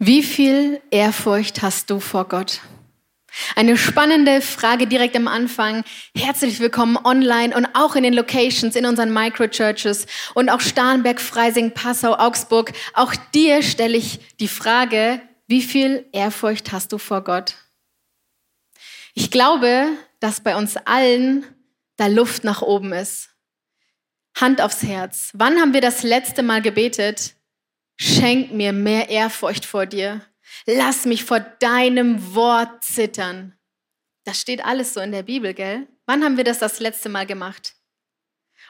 Wie viel Ehrfurcht hast du vor Gott? Eine spannende Frage direkt am Anfang. Herzlich willkommen online und auch in den Locations, in unseren Microchurches und auch Starnberg, Freising, Passau, Augsburg. Auch dir stelle ich die Frage, wie viel Ehrfurcht hast du vor Gott? Ich glaube, dass bei uns allen da Luft nach oben ist. Hand aufs Herz. Wann haben wir das letzte Mal gebetet? Schenk mir mehr Ehrfurcht vor dir. Lass mich vor deinem Wort zittern. Das steht alles so in der Bibel, gell? Wann haben wir das das letzte Mal gemacht?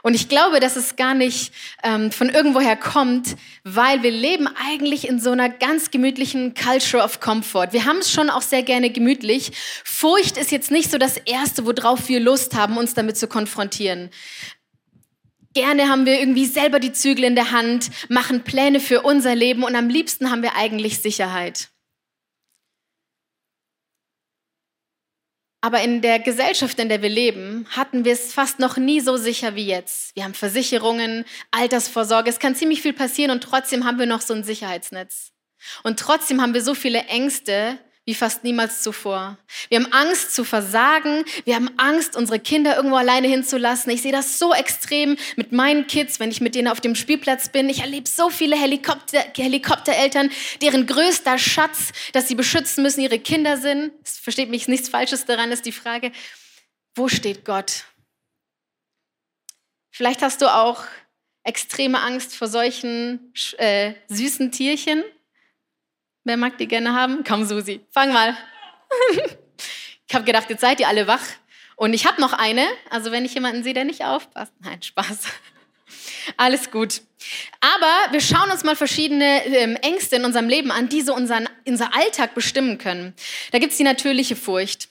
Und ich glaube, dass es gar nicht ähm, von irgendwoher kommt, weil wir leben eigentlich in so einer ganz gemütlichen Culture of Comfort. Wir haben es schon auch sehr gerne gemütlich. Furcht ist jetzt nicht so das Erste, worauf wir Lust haben, uns damit zu konfrontieren. Gerne haben wir irgendwie selber die Zügel in der Hand, machen Pläne für unser Leben und am liebsten haben wir eigentlich Sicherheit. Aber in der Gesellschaft, in der wir leben, hatten wir es fast noch nie so sicher wie jetzt. Wir haben Versicherungen, Altersvorsorge, es kann ziemlich viel passieren und trotzdem haben wir noch so ein Sicherheitsnetz. Und trotzdem haben wir so viele Ängste, wie fast niemals zuvor. Wir haben Angst zu versagen, wir haben Angst, unsere Kinder irgendwo alleine hinzulassen. Ich sehe das so extrem mit meinen Kids, wenn ich mit denen auf dem Spielplatz bin. Ich erlebe so viele Helikopter, Helikoptereltern, deren größter Schatz, dass sie beschützen müssen, ihre Kinder sind. Es versteht mich nichts Falsches daran, ist die Frage, wo steht Gott? Vielleicht hast du auch extreme Angst vor solchen äh, süßen Tierchen. Wer mag die gerne haben? Komm, Susi, fang mal. ich habe gedacht, jetzt seid ihr alle wach. Und ich habe noch eine. Also wenn ich jemanden sehe, der nicht aufpasst. Nein, Spaß. Alles gut. Aber wir schauen uns mal verschiedene ähm, Ängste in unserem Leben an, die so unseren, unser Alltag bestimmen können. Da gibt es die natürliche Furcht.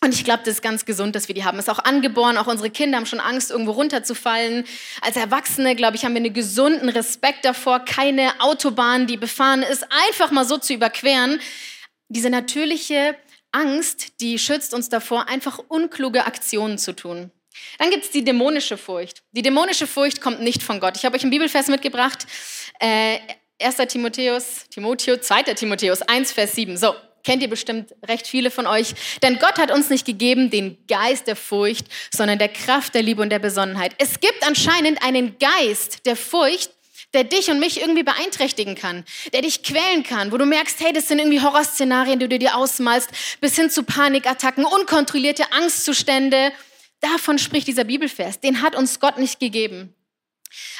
Und ich glaube, das ist ganz gesund, dass wir die haben. Ist auch angeboren. Auch unsere Kinder haben schon Angst, irgendwo runterzufallen. Als Erwachsene, glaube ich, haben wir einen gesunden Respekt davor, keine Autobahn, die befahren ist, einfach mal so zu überqueren. Diese natürliche Angst, die schützt uns davor, einfach unkluge Aktionen zu tun. Dann gibt es die dämonische Furcht. Die dämonische Furcht kommt nicht von Gott. Ich habe euch einen Bibelvers mitgebracht. Äh, 1. Timotheus, Timotheus, 2. Timotheus 1, Vers 7. So, kennt ihr bestimmt recht viele von euch. Denn Gott hat uns nicht gegeben den Geist der Furcht, sondern der Kraft, der Liebe und der Besonnenheit. Es gibt anscheinend einen Geist der Furcht, der dich und mich irgendwie beeinträchtigen kann, der dich quälen kann, wo du merkst, hey, das sind irgendwie Horrorszenarien, die du dir ausmalst, bis hin zu Panikattacken, unkontrollierte Angstzustände. Davon spricht dieser Bibelvers. Den hat uns Gott nicht gegeben.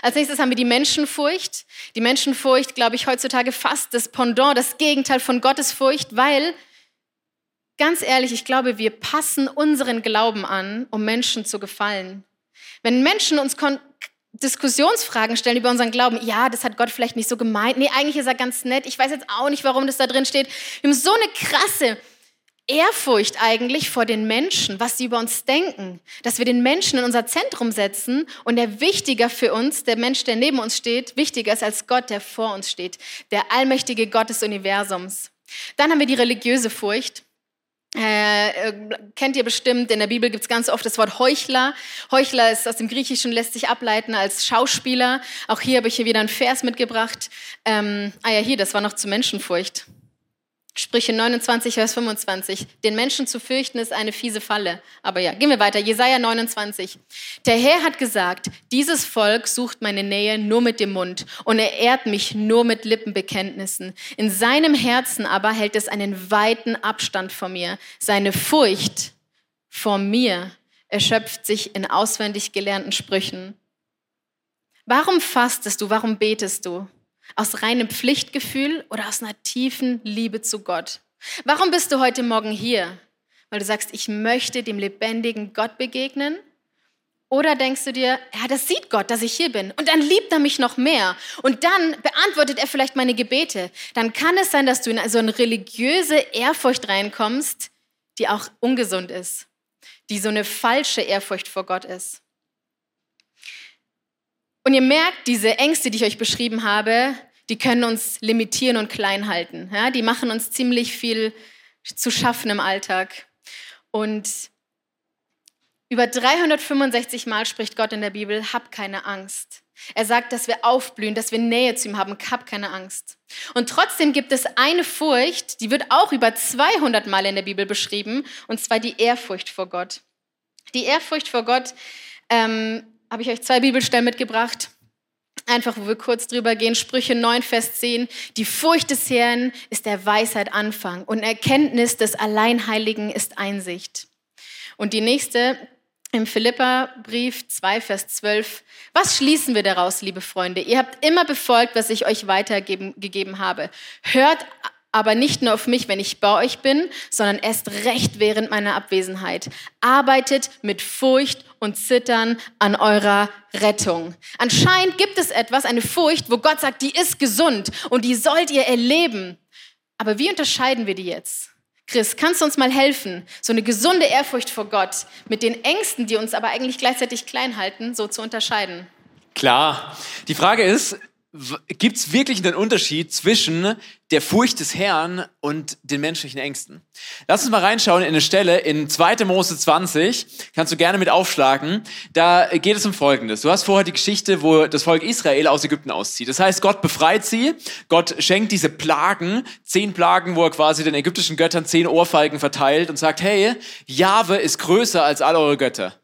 Als nächstes haben wir die Menschenfurcht. Die Menschenfurcht, glaube ich, heutzutage fast das Pendant, das Gegenteil von Gottesfurcht, weil, ganz ehrlich, ich glaube, wir passen unseren Glauben an, um Menschen zu gefallen. Wenn Menschen uns Diskussionsfragen stellen über unseren Glauben, ja, das hat Gott vielleicht nicht so gemeint, nee, eigentlich ist er ganz nett, ich weiß jetzt auch nicht, warum das da drin steht. Wir haben so eine krasse Ehrfurcht eigentlich vor den Menschen, was sie über uns denken, dass wir den Menschen in unser Zentrum setzen und der wichtiger für uns, der Mensch, der neben uns steht, wichtiger ist als Gott, der vor uns steht, der allmächtige Gott des Universums. Dann haben wir die religiöse Furcht. Äh, äh kennt ihr bestimmt, in der Bibel gibt es ganz oft das Wort Heuchler. Heuchler ist aus dem Griechischen, lässt sich ableiten als Schauspieler. Auch hier habe ich hier wieder einen Vers mitgebracht. Ähm, ah ja, hier, das war noch zu Menschenfurcht. Sprüche 29, Vers 25. Den Menschen zu fürchten ist eine fiese Falle. Aber ja, gehen wir weiter. Jesaja 29. Der Herr hat gesagt, dieses Volk sucht meine Nähe nur mit dem Mund und er ehrt mich nur mit Lippenbekenntnissen. In seinem Herzen aber hält es einen weiten Abstand von mir. Seine Furcht vor mir erschöpft sich in auswendig gelernten Sprüchen. Warum fastest du? Warum betest du? Aus reinem Pflichtgefühl oder aus einer tiefen Liebe zu Gott? Warum bist du heute Morgen hier? Weil du sagst, ich möchte dem lebendigen Gott begegnen? Oder denkst du dir, ja, das sieht Gott, dass ich hier bin. Und dann liebt er mich noch mehr. Und dann beantwortet er vielleicht meine Gebete. Dann kann es sein, dass du in so eine religiöse Ehrfurcht reinkommst, die auch ungesund ist. Die so eine falsche Ehrfurcht vor Gott ist. Und ihr merkt, diese Ängste, die ich euch beschrieben habe, die können uns limitieren und klein halten. Ja, die machen uns ziemlich viel zu schaffen im Alltag. Und über 365 Mal spricht Gott in der Bibel, hab keine Angst. Er sagt, dass wir aufblühen, dass wir Nähe zu ihm haben. Hab keine Angst. Und trotzdem gibt es eine Furcht, die wird auch über 200 Mal in der Bibel beschrieben, und zwar die Ehrfurcht vor Gott. Die Ehrfurcht vor Gott ähm, habe ich euch zwei Bibelstellen mitgebracht. Einfach, wo wir kurz drüber gehen. Sprüche 9, Vers 10. Die Furcht des Herrn ist der Weisheit Anfang und Erkenntnis des Alleinheiligen ist Einsicht. Und die nächste im Philipperbrief 2, Vers 12. Was schließen wir daraus, liebe Freunde? Ihr habt immer befolgt, was ich euch weitergegeben habe. Hört aber nicht nur auf mich, wenn ich bei euch bin, sondern erst recht während meiner Abwesenheit. Arbeitet mit Furcht und Zittern an eurer Rettung. Anscheinend gibt es etwas, eine Furcht, wo Gott sagt, die ist gesund und die sollt ihr erleben. Aber wie unterscheiden wir die jetzt? Chris, kannst du uns mal helfen, so eine gesunde Ehrfurcht vor Gott mit den Ängsten, die uns aber eigentlich gleichzeitig klein halten, so zu unterscheiden? Klar. Die Frage ist, gibt es wirklich einen Unterschied zwischen der Furcht des Herrn und den menschlichen Ängsten? Lass uns mal reinschauen in eine Stelle in 2. Mose 20, kannst du gerne mit aufschlagen. Da geht es um Folgendes. Du hast vorher die Geschichte, wo das Volk Israel aus Ägypten auszieht. Das heißt, Gott befreit sie, Gott schenkt diese Plagen, zehn Plagen, wo er quasi den ägyptischen Göttern zehn Ohrfeigen verteilt und sagt, hey, Jahwe ist größer als all eure Götter.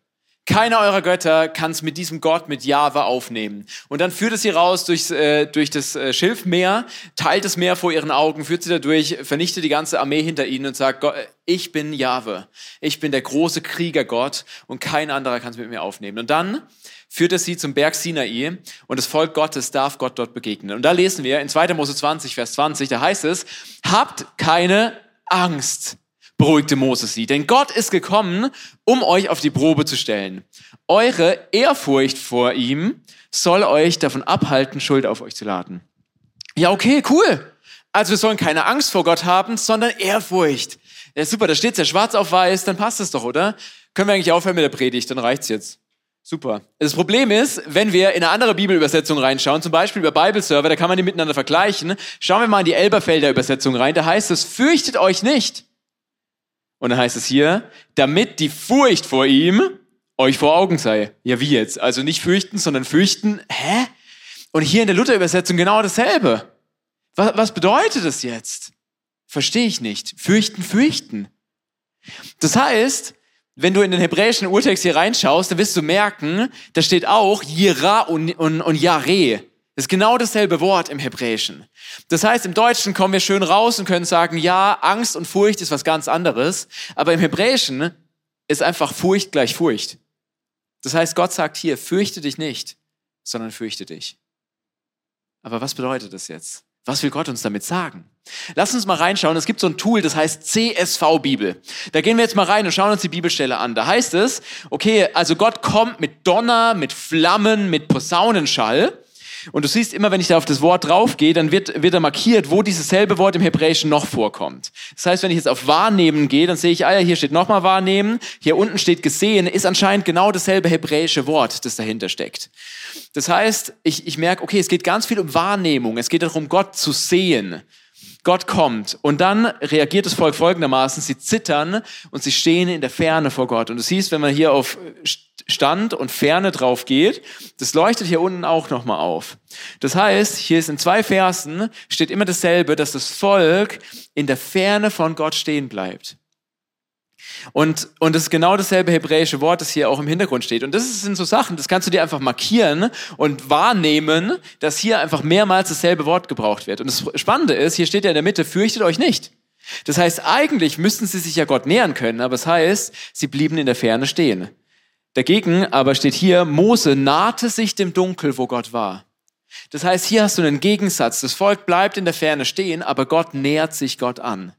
Keiner eurer Götter kann es mit diesem Gott, mit Jahwe aufnehmen. Und dann führt es sie raus durchs, äh, durch das äh, Schilfmeer, teilt das Meer vor ihren Augen, führt sie dadurch, vernichtet die ganze Armee hinter ihnen und sagt, Gott, ich bin Jahwe. Ich bin der große Kriegergott und kein anderer kann es mit mir aufnehmen. Und dann führt es sie zum Berg Sinai und das Volk Gottes darf Gott dort begegnen. Und da lesen wir in 2. Mose 20, Vers 20, da heißt es, habt keine Angst beruhigte Mose sie. Denn Gott ist gekommen, um euch auf die Probe zu stellen. Eure Ehrfurcht vor ihm soll euch davon abhalten, Schuld auf euch zu laden. Ja, okay, cool. Also wir sollen keine Angst vor Gott haben, sondern Ehrfurcht. Ja, super, da steht's ja schwarz auf weiß, dann passt es doch, oder? Können wir eigentlich aufhören mit der Predigt, dann reicht's jetzt. Super. Das Problem ist, wenn wir in eine andere Bibelübersetzung reinschauen, zum Beispiel über Bibleserver, da kann man die miteinander vergleichen. Schauen wir mal in die Elberfelder Übersetzung rein. Da heißt es, fürchtet euch nicht. Und dann heißt es hier, damit die Furcht vor ihm euch vor Augen sei. Ja, wie jetzt? Also nicht fürchten, sondern fürchten. Hä? Und hier in der Luther-Übersetzung genau dasselbe. Was, was bedeutet das jetzt? Verstehe ich nicht. Fürchten, fürchten. Das heißt, wenn du in den hebräischen Urtext hier reinschaust, dann wirst du merken, da steht auch Jira und, und, und Yare. Das ist genau dasselbe Wort im Hebräischen. Das heißt, im Deutschen kommen wir schön raus und können sagen, ja, Angst und Furcht ist was ganz anderes. Aber im Hebräischen ist einfach Furcht gleich Furcht. Das heißt, Gott sagt hier, fürchte dich nicht, sondern fürchte dich. Aber was bedeutet das jetzt? Was will Gott uns damit sagen? Lass uns mal reinschauen. Es gibt so ein Tool, das heißt CSV Bibel. Da gehen wir jetzt mal rein und schauen uns die Bibelstelle an. Da heißt es, okay, also Gott kommt mit Donner, mit Flammen, mit Posaunenschall. Und du siehst immer, wenn ich da auf das Wort draufgehe, dann wird, wird da markiert, wo dieses selbe Wort im Hebräischen noch vorkommt. Das heißt, wenn ich jetzt auf wahrnehmen gehe, dann sehe ich, ah ja, hier steht nochmal wahrnehmen, hier unten steht gesehen, ist anscheinend genau dasselbe hebräische Wort, das dahinter steckt. Das heißt, ich, ich merke, okay, es geht ganz viel um Wahrnehmung, es geht darum, Gott zu sehen. Gott kommt und dann reagiert das Volk folgendermaßen, sie zittern und sie stehen in der Ferne vor Gott. Und du siehst, wenn man hier auf Stand und Ferne drauf geht, das leuchtet hier unten auch nochmal auf. Das heißt, hier ist in zwei Versen steht immer dasselbe, dass das Volk in der Ferne von Gott stehen bleibt. Und, und das ist genau dasselbe hebräische Wort, das hier auch im Hintergrund steht. Und das sind so Sachen, das kannst du dir einfach markieren und wahrnehmen, dass hier einfach mehrmals dasselbe Wort gebraucht wird. Und das Spannende ist, hier steht ja in der Mitte, fürchtet euch nicht. Das heißt, eigentlich müssten sie sich ja Gott nähern können, aber es das heißt, sie blieben in der Ferne stehen. Dagegen aber steht hier, Mose nahte sich dem Dunkel, wo Gott war. Das heißt, hier hast du einen Gegensatz. Das Volk bleibt in der Ferne stehen, aber Gott nähert sich Gott an.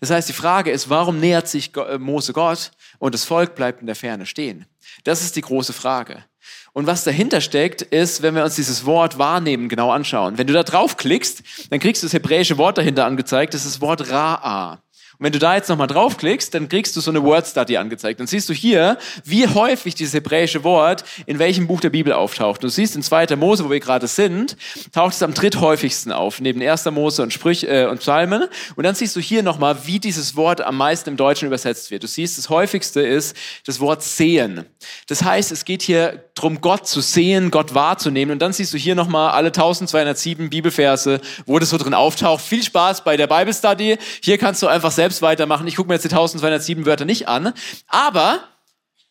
Das heißt, die Frage ist, warum nähert sich äh, Mose Gott und das Volk bleibt in der Ferne stehen? Das ist die große Frage. Und was dahinter steckt, ist, wenn wir uns dieses Wort wahrnehmen genau anschauen. Wenn du da draufklickst, dann kriegst du das hebräische Wort dahinter angezeigt. Das ist das Wort Ra'a. Und wenn du da jetzt nochmal draufklickst, dann kriegst du so eine Word Study angezeigt. Dann siehst du hier, wie häufig dieses hebräische Wort in welchem Buch der Bibel auftaucht. Du siehst in 2. Mose, wo wir gerade sind, taucht es am dritthäufigsten auf, neben 1. Mose und Sprüch äh, und Psalmen. Und dann siehst du hier nochmal, wie dieses Wort am meisten im Deutschen übersetzt wird. Du siehst, das häufigste ist das Wort sehen. Das heißt, es geht hier darum, Gott zu sehen, Gott wahrzunehmen. Und dann siehst du hier nochmal alle 1207 Bibelverse, wo das so drin auftaucht. Viel Spaß bei der Bible Study. Hier kannst du einfach selbst weitermachen. Ich gucke mir jetzt die 1207 Wörter nicht an. Aber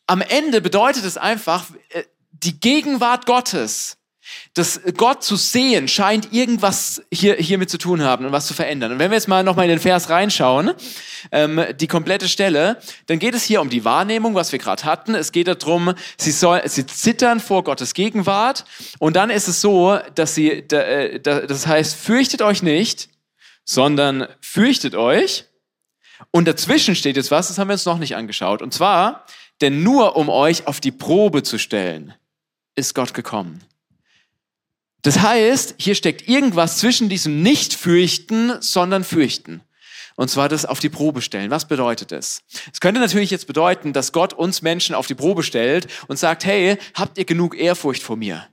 am Ende bedeutet es einfach, äh, die Gegenwart Gottes das Gott zu sehen scheint irgendwas hier, hiermit zu tun haben und was zu verändern. Und wenn wir jetzt mal nochmal in den Vers reinschauen, ähm, die komplette Stelle, dann geht es hier um die Wahrnehmung, was wir gerade hatten. Es geht darum, sie, soll, sie zittern vor Gottes Gegenwart. Und dann ist es so, dass sie, äh, das heißt, fürchtet euch nicht, sondern fürchtet euch. Und dazwischen steht jetzt was, das haben wir uns noch nicht angeschaut. Und zwar, denn nur um euch auf die Probe zu stellen, ist Gott gekommen. Das heißt, hier steckt irgendwas zwischen diesem Nicht-Fürchten, sondern Fürchten. Und zwar das auf die Probe stellen. Was bedeutet das? Es könnte natürlich jetzt bedeuten, dass Gott uns Menschen auf die Probe stellt und sagt, hey, habt ihr genug Ehrfurcht vor mir?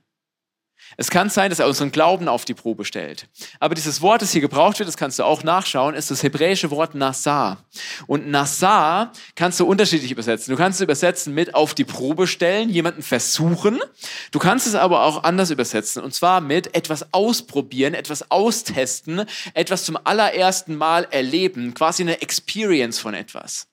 Es kann sein, dass er unseren Glauben auf die Probe stellt. Aber dieses Wort, das hier gebraucht wird, das kannst du auch nachschauen, ist das hebräische Wort Nassar. Und Nassar kannst du unterschiedlich übersetzen. Du kannst es übersetzen mit auf die Probe stellen, jemanden versuchen. Du kannst es aber auch anders übersetzen. Und zwar mit etwas ausprobieren, etwas austesten, etwas zum allerersten Mal erleben. Quasi eine Experience von etwas.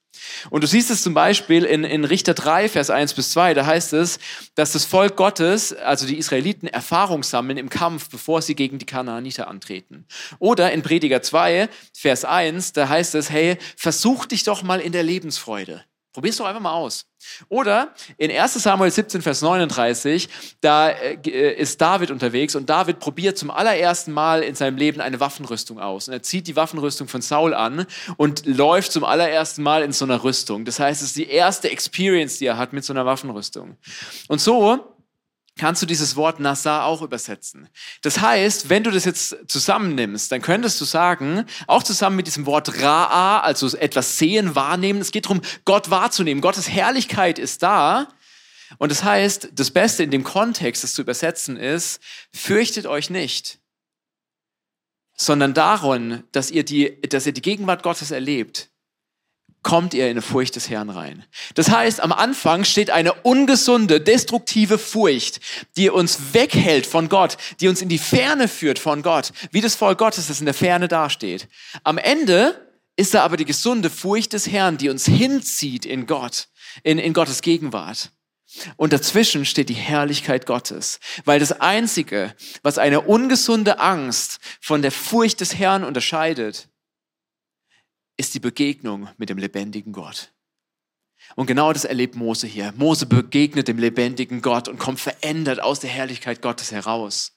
Und du siehst es zum Beispiel in, in Richter 3, Vers 1 bis 2, da heißt es, dass das Volk Gottes, also die Israeliten, Erfahrung sammeln im Kampf, bevor sie gegen die Kanaaniter antreten. Oder in Prediger 2, Vers 1, da heißt es, hey, versuch dich doch mal in der Lebensfreude. Probier's doch einfach mal aus. Oder in 1 Samuel 17, Vers 39, da äh, ist David unterwegs und David probiert zum allerersten Mal in seinem Leben eine Waffenrüstung aus. Und er zieht die Waffenrüstung von Saul an und läuft zum allerersten Mal in so einer Rüstung. Das heißt, es ist die erste Experience, die er hat mit so einer Waffenrüstung. Und so kannst du dieses Wort Nassar auch übersetzen. Das heißt, wenn du das jetzt zusammennimmst, dann könntest du sagen, auch zusammen mit diesem Wort Ra'a, also etwas sehen, wahrnehmen, es geht darum, Gott wahrzunehmen. Gottes Herrlichkeit ist da. Und das heißt, das Beste in dem Kontext, das zu übersetzen ist, fürchtet euch nicht, sondern darum, dass ihr die, dass ihr die Gegenwart Gottes erlebt, kommt ihr in eine Furcht des Herrn rein. Das heißt, am Anfang steht eine ungesunde, destruktive Furcht, die uns weghält von Gott, die uns in die Ferne führt von Gott, wie das Volk Gottes, das in der Ferne dasteht. Am Ende ist da aber die gesunde Furcht des Herrn, die uns hinzieht in Gott, in, in Gottes Gegenwart. Und dazwischen steht die Herrlichkeit Gottes, weil das Einzige, was eine ungesunde Angst von der Furcht des Herrn unterscheidet, ist die Begegnung mit dem lebendigen Gott. Und genau das erlebt Mose hier. Mose begegnet dem lebendigen Gott und kommt verändert aus der Herrlichkeit Gottes heraus.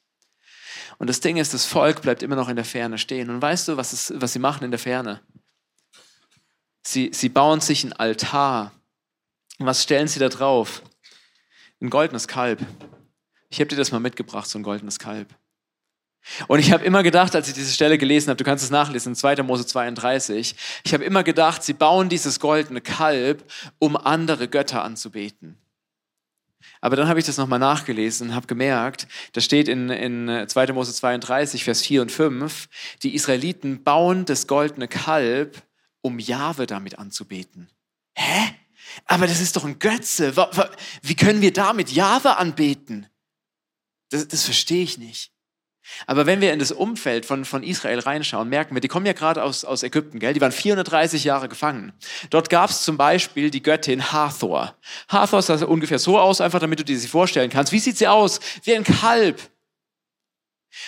Und das Ding ist, das Volk bleibt immer noch in der Ferne stehen. Und weißt du, was, es, was sie machen in der Ferne? Sie, sie bauen sich ein Altar. Und was stellen sie da drauf? Ein goldenes Kalb. Ich habe dir das mal mitgebracht, so ein goldenes Kalb. Und ich habe immer gedacht, als ich diese Stelle gelesen habe, du kannst es nachlesen, 2. Mose 32, ich habe immer gedacht, sie bauen dieses goldene Kalb, um andere Götter anzubeten. Aber dann habe ich das nochmal nachgelesen und habe gemerkt, da steht in, in 2. Mose 32, Vers 4 und 5, die Israeliten bauen das goldene Kalb, um Jahwe damit anzubeten. Hä? Aber das ist doch ein Götze. Wie können wir damit Jahwe anbeten? Das, das verstehe ich nicht. Aber wenn wir in das Umfeld von, von Israel reinschauen, merken wir, die kommen ja gerade aus, aus Ägypten, gell? die waren 430 Jahre gefangen. Dort gab es zum Beispiel die Göttin Hathor. Hathor sah ungefähr so aus, einfach damit du dir sie vorstellen kannst. Wie sieht sie aus? Wie ein Kalb.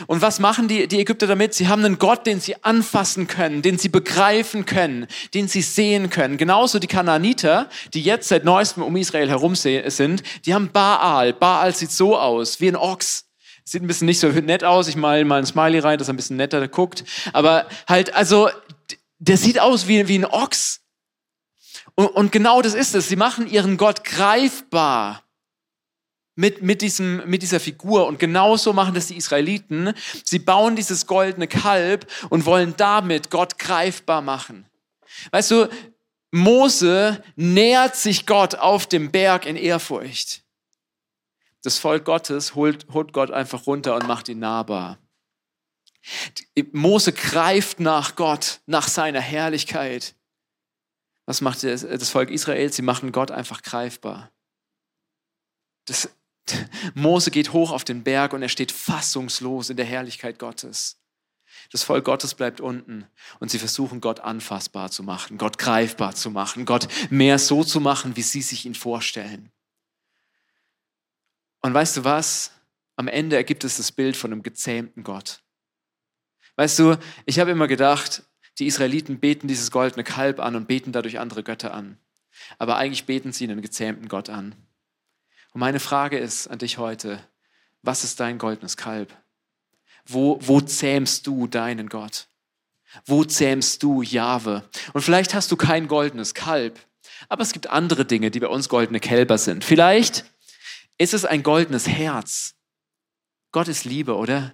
Und was machen die, die Ägypter damit? Sie haben einen Gott, den sie anfassen können, den sie begreifen können, den sie sehen können. Genauso die Kanaaniter, die jetzt seit neuestem um Israel herum sind, die haben Baal. Baal sieht so aus, wie ein Ochs. Sieht ein bisschen nicht so nett aus. Ich mal mal ein Smiley rein, dass er ein bisschen netter guckt. Aber halt, also, der sieht aus wie, wie ein Ochs. Und, und genau das ist es. Sie machen ihren Gott greifbar mit, mit, diesem, mit dieser Figur. Und genauso machen das die Israeliten. Sie bauen dieses goldene Kalb und wollen damit Gott greifbar machen. Weißt du, Mose nähert sich Gott auf dem Berg in Ehrfurcht. Das Volk Gottes holt, holt Gott einfach runter und macht ihn nahbar. Mose greift nach Gott, nach seiner Herrlichkeit. Was macht das Volk Israel? Sie machen Gott einfach greifbar. Das, Mose geht hoch auf den Berg und er steht fassungslos in der Herrlichkeit Gottes. Das Volk Gottes bleibt unten und sie versuchen Gott anfassbar zu machen, Gott greifbar zu machen, Gott mehr so zu machen, wie sie sich ihn vorstellen. Und weißt du was? Am Ende ergibt es das Bild von einem gezähmten Gott. Weißt du, ich habe immer gedacht, die Israeliten beten dieses goldene Kalb an und beten dadurch andere Götter an. Aber eigentlich beten sie einen gezähmten Gott an. Und meine Frage ist an dich heute, was ist dein goldenes Kalb? Wo, wo zähmst du deinen Gott? Wo zähmst du Jahwe? Und vielleicht hast du kein goldenes Kalb, aber es gibt andere Dinge, die bei uns goldene Kälber sind. Vielleicht ist es ein goldenes Herz. Gott ist Liebe, oder?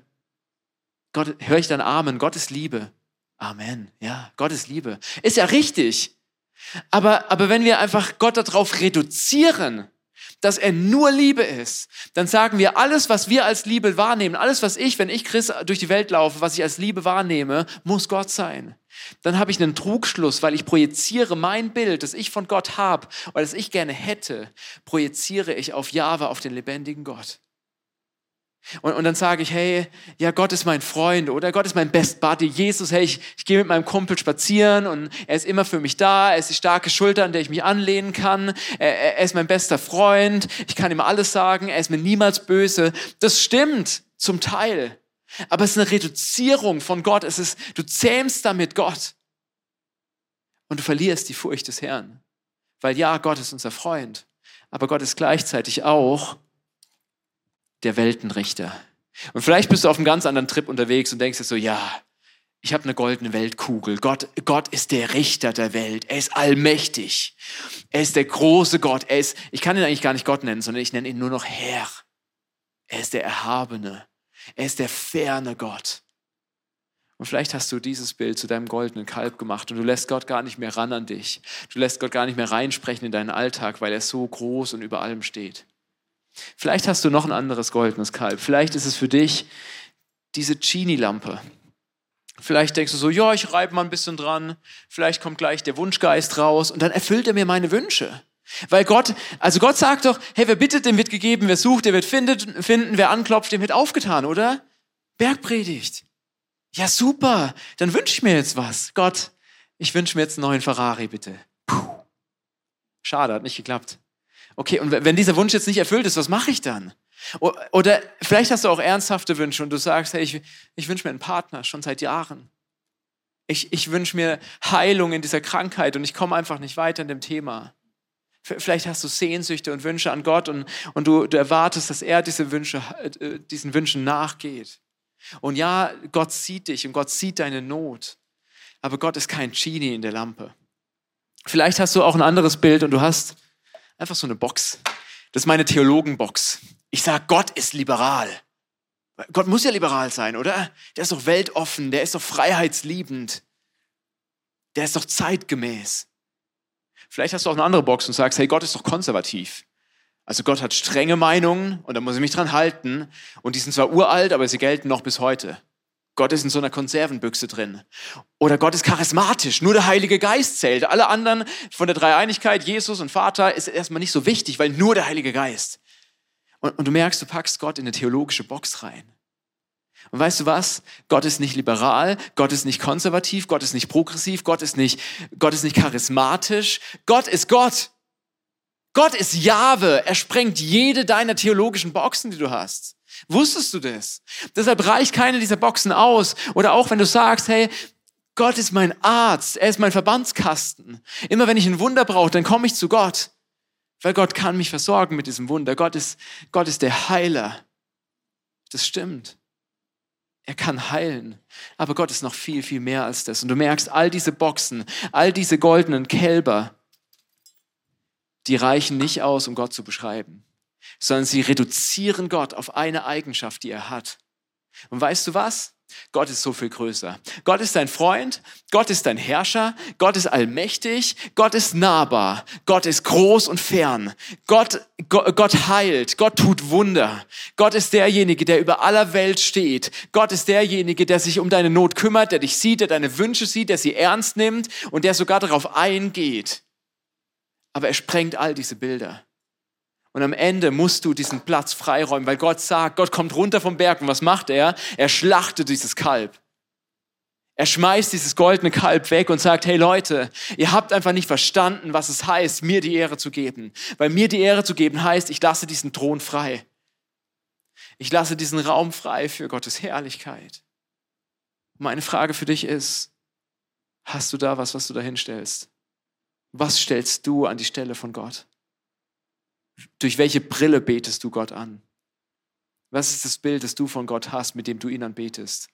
Gott, höre ich dann Amen, Gott ist Liebe. Amen. Ja, Gott ist Liebe. Ist ja richtig. Aber, aber wenn wir einfach Gott darauf reduzieren, dass er nur Liebe ist, dann sagen wir, alles, was wir als Liebe wahrnehmen, alles, was ich, wenn ich Chris durch die Welt laufe, was ich als Liebe wahrnehme, muss Gott sein. Dann habe ich einen Trugschluss, weil ich projiziere mein Bild, das ich von Gott habe oder das ich gerne hätte, projiziere ich auf Jahwe, auf den lebendigen Gott. Und, und dann sage ich, hey, ja, Gott ist mein Freund oder Gott ist mein Best Buddy. Jesus, hey, ich, ich gehe mit meinem Kumpel spazieren und er ist immer für mich da. Er ist die starke Schulter, an der ich mich anlehnen kann. Er, er ist mein bester Freund. Ich kann ihm alles sagen. Er ist mir niemals böse. Das stimmt zum Teil. Aber es ist eine Reduzierung von Gott. Es ist, du zähmst damit Gott. Und du verlierst die Furcht des Herrn. Weil ja, Gott ist unser Freund. Aber Gott ist gleichzeitig auch der Weltenrichter. Und vielleicht bist du auf einem ganz anderen Trip unterwegs und denkst dir so, ja, ich habe eine goldene Weltkugel. Gott, Gott ist der Richter der Welt. Er ist allmächtig. Er ist der große Gott. Er ist, ich kann ihn eigentlich gar nicht Gott nennen, sondern ich nenne ihn nur noch Herr. Er ist der Erhabene. Er ist der ferne Gott. Und vielleicht hast du dieses Bild zu deinem goldenen Kalb gemacht und du lässt Gott gar nicht mehr ran an dich. Du lässt Gott gar nicht mehr reinsprechen in deinen Alltag, weil er so groß und über allem steht. Vielleicht hast du noch ein anderes goldenes Kalb. Vielleicht ist es für dich diese Genie-Lampe. Vielleicht denkst du so, ja, ich reibe mal ein bisschen dran. Vielleicht kommt gleich der Wunschgeist raus und dann erfüllt er mir meine Wünsche. Weil Gott, also Gott sagt doch, hey, wer bittet, dem wird gegeben, wer sucht, der wird findet, finden, wer anklopft, dem wird aufgetan, oder? Bergpredigt. Ja, super. Dann wünsche ich mir jetzt was. Gott, ich wünsche mir jetzt einen neuen Ferrari, bitte. Puh. Schade, hat nicht geklappt. Okay, und wenn dieser Wunsch jetzt nicht erfüllt ist, was mache ich dann? Oder vielleicht hast du auch ernsthafte Wünsche und du sagst, hey, ich, ich wünsche mir einen Partner schon seit Jahren. Ich, ich wünsche mir Heilung in dieser Krankheit und ich komme einfach nicht weiter in dem Thema. Vielleicht hast du Sehnsüchte und Wünsche an Gott und, und du, du erwartest, dass er diese Wünsche, äh, diesen Wünschen nachgeht. Und ja, Gott sieht dich und Gott sieht deine Not. Aber Gott ist kein Genie in der Lampe. Vielleicht hast du auch ein anderes Bild und du hast Einfach so eine Box. Das ist meine Theologenbox. Ich sage, Gott ist liberal. Gott muss ja liberal sein, oder? Der ist doch weltoffen, der ist doch freiheitsliebend. Der ist doch zeitgemäß. Vielleicht hast du auch eine andere Box und sagst, hey, Gott ist doch konservativ. Also Gott hat strenge Meinungen und da muss ich mich dran halten. Und die sind zwar uralt, aber sie gelten noch bis heute. Gott ist in so einer Konservenbüchse drin. Oder Gott ist charismatisch, nur der Heilige Geist zählt. Alle anderen von der Dreieinigkeit, Jesus und Vater, ist erstmal nicht so wichtig, weil nur der Heilige Geist. Und, und du merkst, du packst Gott in eine theologische Box rein. Und weißt du was? Gott ist nicht liberal, Gott ist nicht konservativ, Gott ist nicht progressiv, Gott ist nicht, Gott ist nicht charismatisch. Gott ist Gott. Gott ist Jahwe. Er sprengt jede deiner theologischen Boxen, die du hast. Wusstest du das? Deshalb reicht keine dieser Boxen aus. Oder auch wenn du sagst, hey, Gott ist mein Arzt, er ist mein Verbandskasten. Immer wenn ich ein Wunder brauche, dann komme ich zu Gott. Weil Gott kann mich versorgen mit diesem Wunder. Gott ist, Gott ist der Heiler. Das stimmt. Er kann heilen. Aber Gott ist noch viel, viel mehr als das. Und du merkst, all diese Boxen, all diese goldenen Kälber, die reichen nicht aus, um Gott zu beschreiben sondern sie reduzieren Gott auf eine Eigenschaft, die er hat. Und weißt du was? Gott ist so viel größer. Gott ist dein Freund, Gott ist dein Herrscher, Gott ist allmächtig, Gott ist nahbar, Gott ist groß und fern. Gott, Gott, heilt, Gott tut Wunder. Gott ist derjenige, der über aller Welt steht. Gott ist derjenige, der sich um deine Not kümmert, der dich sieht, der deine Wünsche sieht, der sie ernst nimmt und der sogar darauf eingeht. Aber er sprengt all diese Bilder. Und am Ende musst du diesen Platz freiräumen, weil Gott sagt, Gott kommt runter vom Berg und was macht er? Er schlachtet dieses Kalb. Er schmeißt dieses goldene Kalb weg und sagt, hey Leute, ihr habt einfach nicht verstanden, was es heißt, mir die Ehre zu geben. Weil mir die Ehre zu geben heißt, ich lasse diesen Thron frei. Ich lasse diesen Raum frei für Gottes Herrlichkeit. Meine Frage für dich ist, hast du da was, was du da hinstellst? Was stellst du an die Stelle von Gott? Durch welche Brille betest du Gott an? Was ist das Bild, das du von Gott hast, mit dem du ihn anbetest?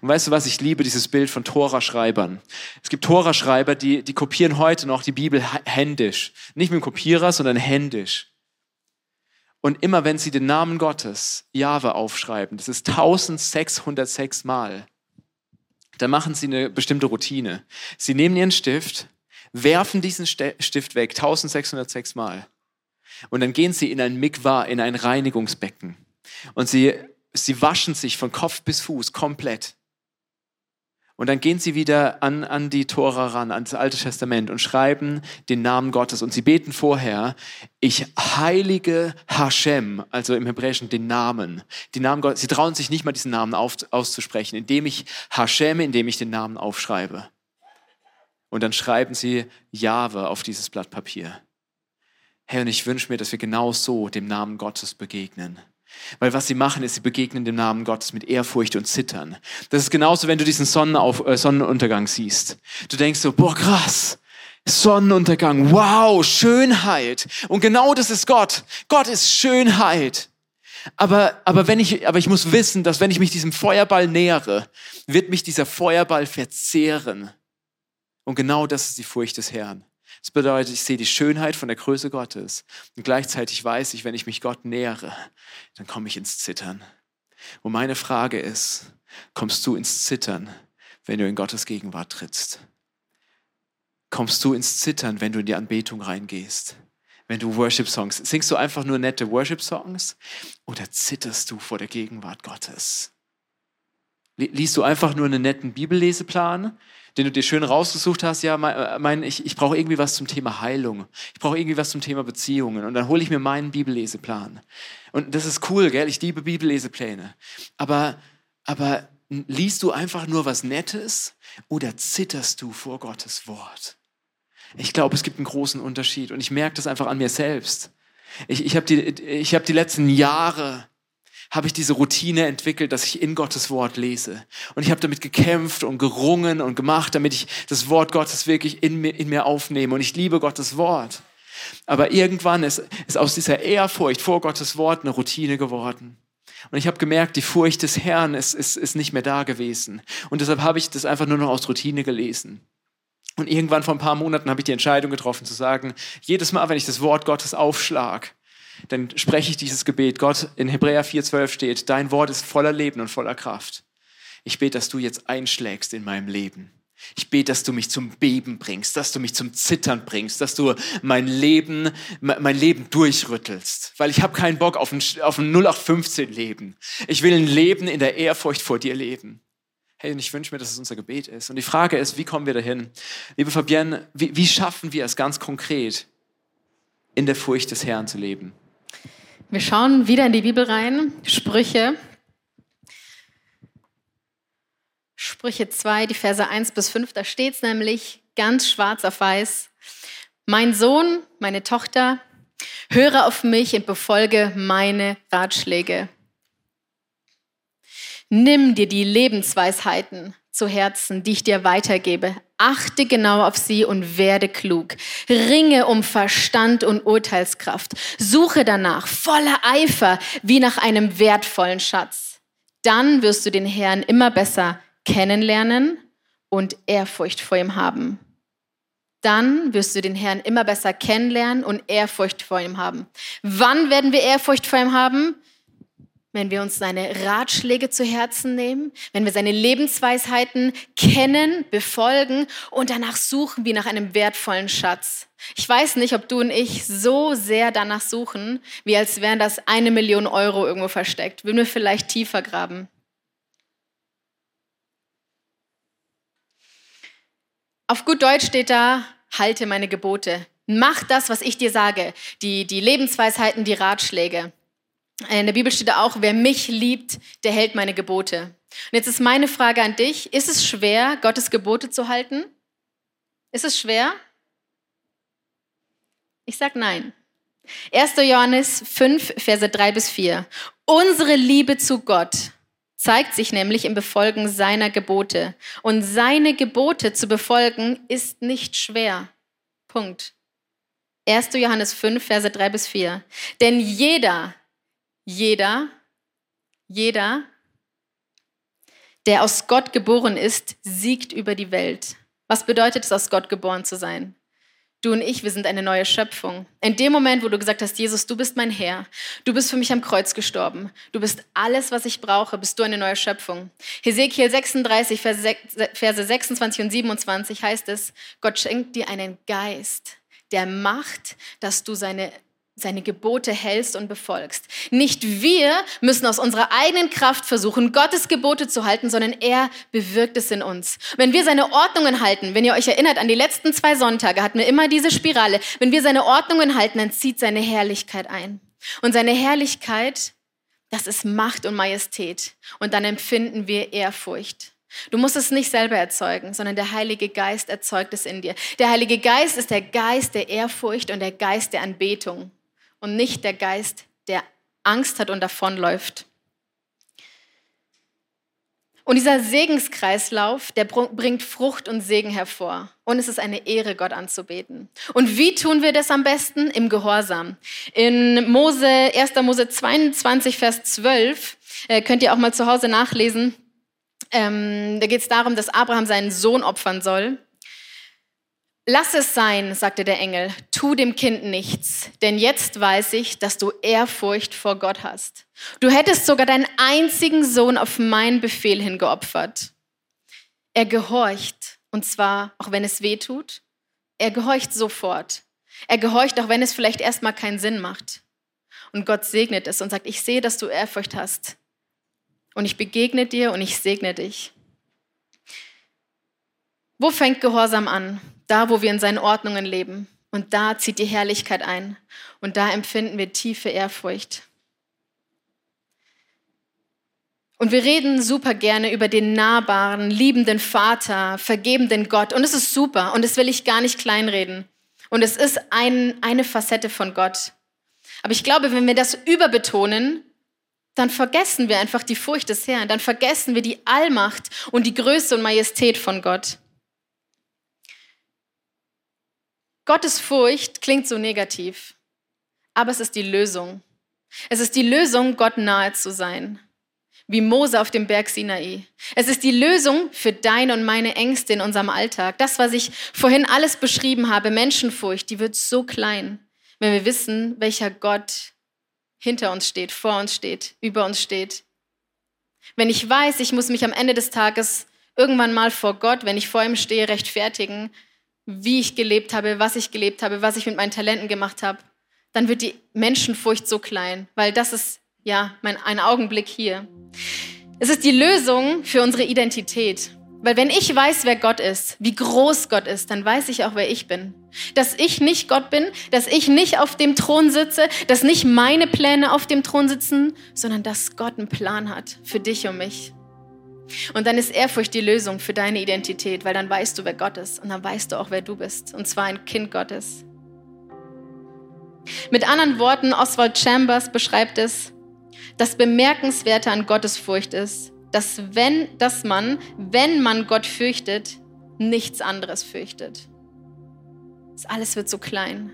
Und weißt du was, ich liebe dieses Bild von Tora-Schreibern. Es gibt Tora-Schreiber, die, die kopieren heute noch die Bibel händisch. Nicht mit dem Kopierer, sondern händisch. Und immer wenn sie den Namen Gottes, Jahwe, aufschreiben, das ist 1606 Mal, dann machen sie eine bestimmte Routine. Sie nehmen ihren Stift, werfen diesen Stift weg, 1606 Mal. Und dann gehen sie in ein Mikwa, in ein Reinigungsbecken. Und sie, sie waschen sich von Kopf bis Fuß komplett. Und dann gehen sie wieder an, an die Tora ran, ans Alte Testament und schreiben den Namen Gottes. Und sie beten vorher, ich heilige Hashem, also im Hebräischen den Namen. Den Namen Gottes. Sie trauen sich nicht mal diesen Namen auf, auszusprechen, indem ich Hashem, indem ich den Namen aufschreibe. Und dann schreiben sie Jahwe auf dieses Blatt Papier. Herr, und ich wünsche mir, dass wir genau so dem Namen Gottes begegnen. Weil was sie machen, ist, sie begegnen dem Namen Gottes mit Ehrfurcht und Zittern. Das ist genauso, wenn du diesen Sonnenauf äh, Sonnenuntergang siehst. Du denkst so, boah, krass. Sonnenuntergang, wow, Schönheit. Und genau das ist Gott. Gott ist Schönheit. Aber, aber, wenn ich, aber ich muss wissen, dass wenn ich mich diesem Feuerball nähere, wird mich dieser Feuerball verzehren. Und genau das ist die Furcht des Herrn. Das bedeutet, ich sehe die Schönheit von der Größe Gottes und gleichzeitig weiß ich, wenn ich mich Gott nähere, dann komme ich ins Zittern. Und meine Frage ist, kommst du ins Zittern, wenn du in Gottes Gegenwart trittst? Kommst du ins Zittern, wenn du in die Anbetung reingehst? Wenn du Worship-Songs, singst du einfach nur nette Worship-Songs oder zitterst du vor der Gegenwart Gottes? Liest du einfach nur einen netten Bibelleseplan den du dir schön rausgesucht hast, ja, mein, äh, mein, ich, ich brauche irgendwie was zum Thema Heilung. Ich brauche irgendwie was zum Thema Beziehungen. Und dann hole ich mir meinen Bibelleseplan. Und das ist cool, gell? Ich liebe Bibellesepläne. Aber, aber liest du einfach nur was Nettes oder zitterst du vor Gottes Wort? Ich glaube, es gibt einen großen Unterschied. Und ich merke das einfach an mir selbst. Ich, ich habe die, ich hab die letzten Jahre habe ich diese Routine entwickelt, dass ich in Gottes Wort lese. Und ich habe damit gekämpft und gerungen und gemacht, damit ich das Wort Gottes wirklich in mir, in mir aufnehme. Und ich liebe Gottes Wort. Aber irgendwann ist, ist aus dieser Ehrfurcht vor Gottes Wort eine Routine geworden. Und ich habe gemerkt, die Furcht des Herrn ist, ist, ist nicht mehr da gewesen. Und deshalb habe ich das einfach nur noch aus Routine gelesen. Und irgendwann vor ein paar Monaten habe ich die Entscheidung getroffen zu sagen, jedes Mal, wenn ich das Wort Gottes aufschlag, dann spreche ich dieses Gebet. Gott, in Hebräer 4,12 steht, dein Wort ist voller Leben und voller Kraft. Ich bete, dass du jetzt einschlägst in meinem Leben. Ich bete, dass du mich zum Beben bringst, dass du mich zum Zittern bringst, dass du mein Leben, mein Leben durchrüttelst. Weil ich habe keinen Bock auf ein, auf ein 0815-Leben. Ich will ein Leben in der Ehrfurcht vor dir leben. Hey, und ich wünsche mir, dass es unser Gebet ist. Und die Frage ist, wie kommen wir dahin? Liebe Fabienne, wie, wie schaffen wir es ganz konkret, in der Furcht des Herrn zu leben? Wir schauen wieder in die Bibel rein, Sprüche. Sprüche 2, die Verse 1 bis 5, da steht es nämlich ganz schwarz auf weiß. Mein Sohn, meine Tochter, höre auf mich und befolge meine Ratschläge. Nimm dir die Lebensweisheiten zu Herzen, die ich dir weitergebe. Achte genau auf sie und werde klug. Ringe um Verstand und Urteilskraft. Suche danach voller Eifer wie nach einem wertvollen Schatz. Dann wirst du den Herrn immer besser kennenlernen und Ehrfurcht vor ihm haben. Dann wirst du den Herrn immer besser kennenlernen und Ehrfurcht vor ihm haben. Wann werden wir Ehrfurcht vor ihm haben? Wenn wir uns seine Ratschläge zu Herzen nehmen, wenn wir seine Lebensweisheiten kennen, befolgen und danach suchen wie nach einem wertvollen Schatz. Ich weiß nicht, ob du und ich so sehr danach suchen, wie als wären das eine Million Euro irgendwo versteckt. Würden wir vielleicht tiefer graben. Auf gut Deutsch steht da, halte meine Gebote. Mach das, was ich dir sage. Die, die Lebensweisheiten, die Ratschläge. In der Bibel steht auch, wer mich liebt, der hält meine Gebote. Und jetzt ist meine Frage an dich, ist es schwer, Gottes Gebote zu halten? Ist es schwer? Ich sag nein. 1. Johannes 5, Verse 3 bis 4. Unsere Liebe zu Gott zeigt sich nämlich im Befolgen seiner Gebote. Und seine Gebote zu befolgen ist nicht schwer. Punkt. 1. Johannes 5, Verse 3 bis 4. Denn jeder, jeder, jeder, der aus Gott geboren ist, siegt über die Welt. Was bedeutet es, aus Gott geboren zu sein? Du und ich, wir sind eine neue Schöpfung. In dem Moment, wo du gesagt hast, Jesus, du bist mein Herr, du bist für mich am Kreuz gestorben, du bist alles, was ich brauche, bist du eine neue Schöpfung. Hesekiel 36, Verse 26 und 27 heißt es, Gott schenkt dir einen Geist der macht, dass du seine seine Gebote hältst und befolgst. Nicht wir müssen aus unserer eigenen Kraft versuchen, Gottes Gebote zu halten, sondern er bewirkt es in uns. Wenn wir seine Ordnungen halten, wenn ihr euch erinnert, an die letzten zwei Sonntage hatten wir immer diese Spirale, wenn wir seine Ordnungen halten, dann zieht seine Herrlichkeit ein. Und seine Herrlichkeit, das ist Macht und Majestät. Und dann empfinden wir Ehrfurcht. Du musst es nicht selber erzeugen, sondern der Heilige Geist erzeugt es in dir. Der Heilige Geist ist der Geist der Ehrfurcht und der Geist der Anbetung und nicht der Geist, der Angst hat und davonläuft. Und dieser Segenskreislauf, der bringt Frucht und Segen hervor. Und es ist eine Ehre, Gott anzubeten. Und wie tun wir das am besten? Im Gehorsam. In Mose, 1. Mose 22, Vers 12, äh, könnt ihr auch mal zu Hause nachlesen. Ähm, da geht es darum, dass Abraham seinen Sohn opfern soll. Lass es sein, sagte der Engel, tu dem Kind nichts, denn jetzt weiß ich, dass du Ehrfurcht vor Gott hast. Du hättest sogar deinen einzigen Sohn auf meinen Befehl hingeopfert. Er gehorcht, und zwar auch wenn es weh tut. Er gehorcht sofort. Er gehorcht, auch wenn es vielleicht erstmal keinen Sinn macht. Und Gott segnet es und sagt, ich sehe, dass du Ehrfurcht hast. Und ich begegne dir und ich segne dich. Wo fängt Gehorsam an? Da, wo wir in seinen Ordnungen leben. Und da zieht die Herrlichkeit ein. Und da empfinden wir tiefe Ehrfurcht. Und wir reden super gerne über den nahbaren, liebenden Vater, vergebenden Gott. Und es ist super. Und das will ich gar nicht kleinreden. Und es ist ein, eine Facette von Gott. Aber ich glaube, wenn wir das überbetonen, dann vergessen wir einfach die Furcht des Herrn. Dann vergessen wir die Allmacht und die Größe und Majestät von Gott. Gottes Furcht klingt so negativ, aber es ist die Lösung. Es ist die Lösung, Gott nahe zu sein, wie Mose auf dem Berg Sinai. Es ist die Lösung für deine und meine Ängste in unserem Alltag. Das, was ich vorhin alles beschrieben habe, Menschenfurcht, die wird so klein, wenn wir wissen, welcher Gott hinter uns steht, vor uns steht, über uns steht. Wenn ich weiß, ich muss mich am Ende des Tages irgendwann mal vor Gott, wenn ich vor ihm stehe, rechtfertigen, wie ich gelebt habe, was ich gelebt habe, was ich mit meinen Talenten gemacht habe, dann wird die Menschenfurcht so klein, weil das ist ja mein, ein Augenblick hier. Es ist die Lösung für unsere Identität. Weil wenn ich weiß, wer Gott ist, wie groß Gott ist, dann weiß ich auch, wer ich bin. Dass ich nicht Gott bin, dass ich nicht auf dem Thron sitze, dass nicht meine Pläne auf dem Thron sitzen, sondern dass Gott einen Plan hat für dich und mich. Und dann ist Ehrfurcht die Lösung für deine Identität, weil dann weißt du, wer Gott ist und dann weißt du auch, wer du bist. Und zwar ein Kind Gottes. Mit anderen Worten, Oswald Chambers beschreibt es, das Bemerkenswerte an Gottes Furcht ist, dass, wenn, dass man, wenn man Gott fürchtet, nichts anderes fürchtet. Das alles wird so klein.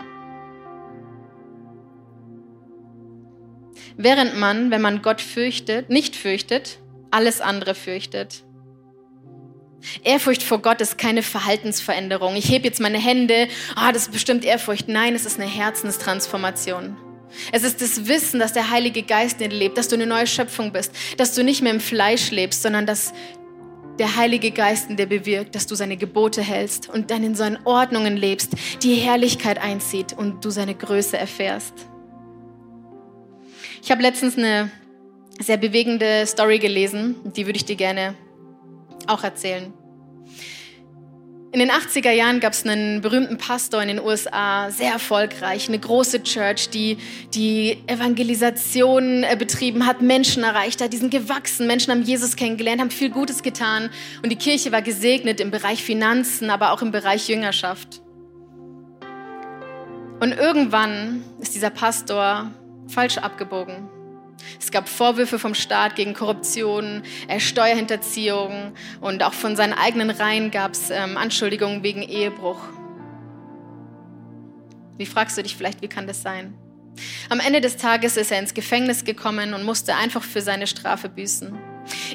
Während man, wenn man Gott fürchtet, nicht fürchtet, alles andere fürchtet. Ehrfurcht vor Gott ist keine Verhaltensveränderung. Ich hebe jetzt meine Hände, ah, das ist bestimmt Ehrfurcht. Nein, es ist eine Herzenstransformation. Es ist das Wissen, dass der Heilige Geist in dir lebt, dass du eine neue Schöpfung bist, dass du nicht mehr im Fleisch lebst, sondern dass der Heilige Geist in dir bewirkt, dass du seine Gebote hältst und dann in seinen Ordnungen lebst, die Herrlichkeit einzieht und du seine Größe erfährst. Ich habe letztens eine sehr bewegende Story gelesen, die würde ich dir gerne auch erzählen. In den 80er Jahren gab es einen berühmten Pastor in den USA, sehr erfolgreich, eine große Church, die die Evangelisation äh, betrieben hat, Menschen erreicht hat, die sind gewachsen, Menschen haben Jesus kennengelernt, haben viel Gutes getan und die Kirche war gesegnet im Bereich Finanzen, aber auch im Bereich Jüngerschaft. Und irgendwann ist dieser Pastor falsch abgebogen. Es gab Vorwürfe vom Staat gegen Korruption, äh, Steuerhinterziehung und auch von seinen eigenen Reihen gab es ähm, Anschuldigungen wegen Ehebruch. Wie fragst du dich vielleicht, wie kann das sein? Am Ende des Tages ist er ins Gefängnis gekommen und musste einfach für seine Strafe büßen.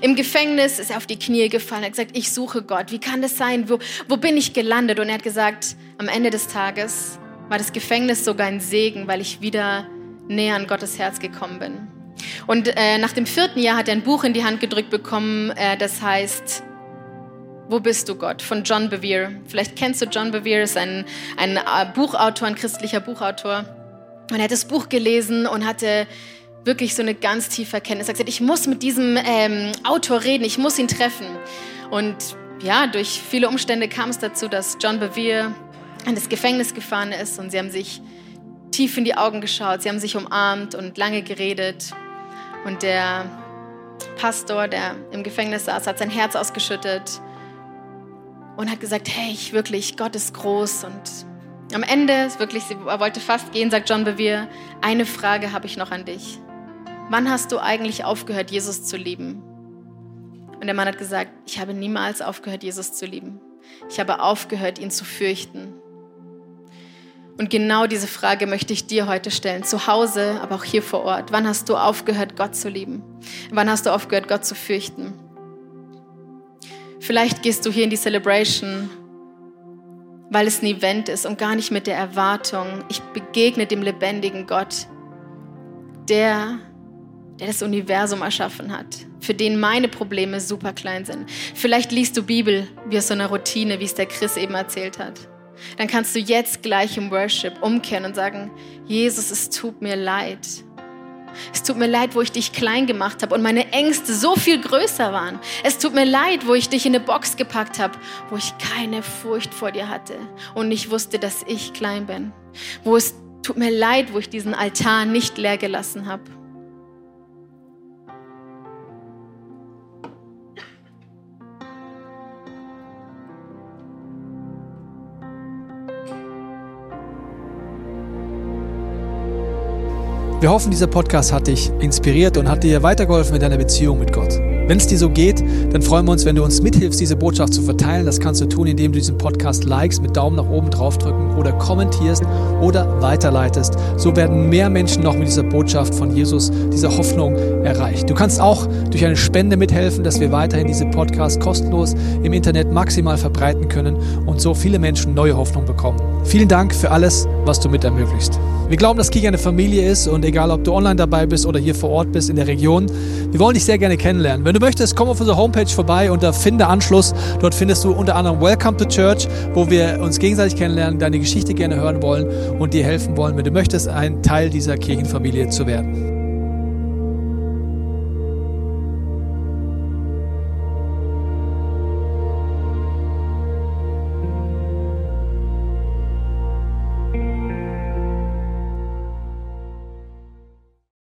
Im Gefängnis ist er auf die Knie gefallen, er hat gesagt, ich suche Gott, wie kann das sein, wo, wo bin ich gelandet? Und er hat gesagt, am Ende des Tages war das Gefängnis sogar ein Segen, weil ich wieder näher an Gottes Herz gekommen bin. Und äh, nach dem vierten Jahr hat er ein Buch in die Hand gedrückt bekommen, äh, das heißt Wo bist du Gott? von John Bevere. Vielleicht kennst du John Bevere, ist ein, ein äh, Buchautor, ein christlicher Buchautor. Und er hat das Buch gelesen und hatte wirklich so eine ganz tiefe Erkenntnis. Er hat gesagt, ich muss mit diesem ähm, Autor reden, ich muss ihn treffen. Und ja, durch viele Umstände kam es dazu, dass John Bevere in das Gefängnis gefahren ist und sie haben sich tief in die Augen geschaut, sie haben sich umarmt und lange geredet. Und der Pastor, der im Gefängnis saß, hat sein Herz ausgeschüttet und hat gesagt, hey, ich wirklich, Gott ist groß. Und am Ende, wirklich, er wollte fast gehen, sagt John Bevere, eine Frage habe ich noch an dich. Wann hast du eigentlich aufgehört, Jesus zu lieben? Und der Mann hat gesagt, ich habe niemals aufgehört, Jesus zu lieben. Ich habe aufgehört, ihn zu fürchten. Und genau diese Frage möchte ich dir heute stellen, zu Hause, aber auch hier vor Ort. Wann hast du aufgehört, Gott zu lieben? Wann hast du aufgehört, Gott zu fürchten? Vielleicht gehst du hier in die Celebration, weil es ein Event ist und gar nicht mit der Erwartung, ich begegne dem lebendigen Gott, der, der das Universum erschaffen hat, für den meine Probleme super klein sind. Vielleicht liest du Bibel wie aus so einer Routine, wie es der Chris eben erzählt hat dann kannst du jetzt gleich im Worship umkehren und sagen, Jesus, es tut mir leid. Es tut mir leid, wo ich dich klein gemacht habe und meine Ängste so viel größer waren. Es tut mir leid, wo ich dich in eine Box gepackt habe, wo ich keine Furcht vor dir hatte und nicht wusste, dass ich klein bin. Wo es tut mir leid, wo ich diesen Altar nicht leer gelassen habe. Wir hoffen, dieser Podcast hat dich inspiriert und hat dir weitergeholfen in deiner Beziehung mit Gott. Wenn es dir so geht, dann freuen wir uns, wenn du uns mithilfst, diese Botschaft zu verteilen. Das kannst du tun, indem du diesen Podcast likest, mit Daumen nach oben draufdrücken oder kommentierst oder weiterleitest. So werden mehr Menschen noch mit dieser Botschaft von Jesus, dieser Hoffnung erreicht. Du kannst auch durch eine Spende mithelfen, dass wir weiterhin diese Podcast kostenlos im Internet maximal verbreiten können und so viele Menschen neue Hoffnung bekommen. Vielen Dank für alles, was du mit ermöglicht. Wir glauben, dass Kirche eine Familie ist und egal, ob du online dabei bist oder hier vor Ort bist in der Region, wir wollen dich sehr gerne kennenlernen. Wenn du möchtest, komm auf unsere Homepage vorbei unter Finde Anschluss. Dort findest du unter anderem Welcome to Church, wo wir uns gegenseitig kennenlernen, deine Geschichte gerne hören wollen und dir helfen wollen, wenn du möchtest, ein Teil dieser Kirchenfamilie zu werden.